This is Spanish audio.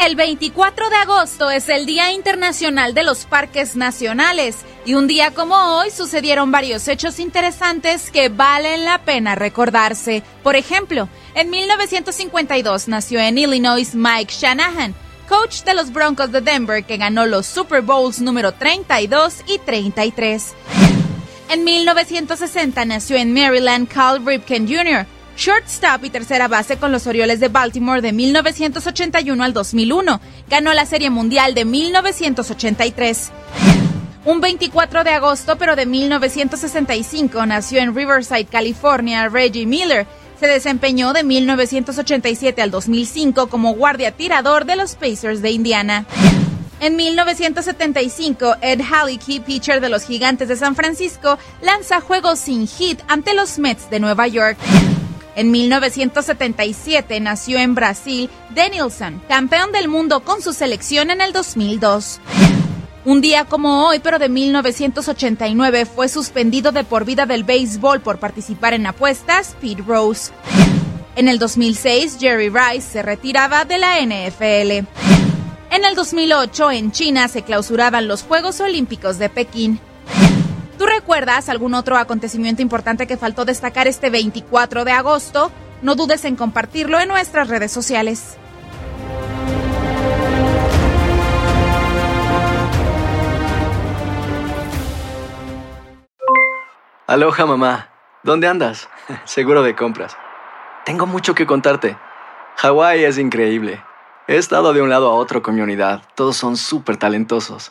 El 24 de agosto es el Día Internacional de los Parques Nacionales y un día como hoy sucedieron varios hechos interesantes que valen la pena recordarse. Por ejemplo, en 1952 nació en Illinois Mike Shanahan, coach de los Broncos de Denver que ganó los Super Bowls número 32 y 33. En 1960 nació en Maryland Cal Ripken Jr., shortstop y tercera base con los Orioles de Baltimore de 1981 al 2001. Ganó la Serie Mundial de 1983. Un 24 de agosto, pero de 1965, nació en Riverside, California, Reggie Miller. Se desempeñó de 1987 al 2005 como guardia tirador de los Pacers de Indiana. En 1975, Ed Halicki, pitcher de los Gigantes de San Francisco, lanza juegos sin hit ante los Mets de Nueva York. En 1977 nació en Brasil Danielson, campeón del mundo con su selección en el 2002. Un día como hoy, pero de 1989, fue suspendido de por vida del béisbol por participar en apuestas Pete Rose. En el 2006, Jerry Rice se retiraba de la NFL. En el 2008, en China, se clausuraban los Juegos Olímpicos de Pekín. ¿Tú recuerdas algún otro acontecimiento importante que faltó destacar este 24 de agosto? No dudes en compartirlo en nuestras redes sociales. Aloha mamá, ¿dónde andas? Seguro de compras. Tengo mucho que contarte. Hawái es increíble. He estado de un lado a otro con mi unidad. Todos son súper talentosos.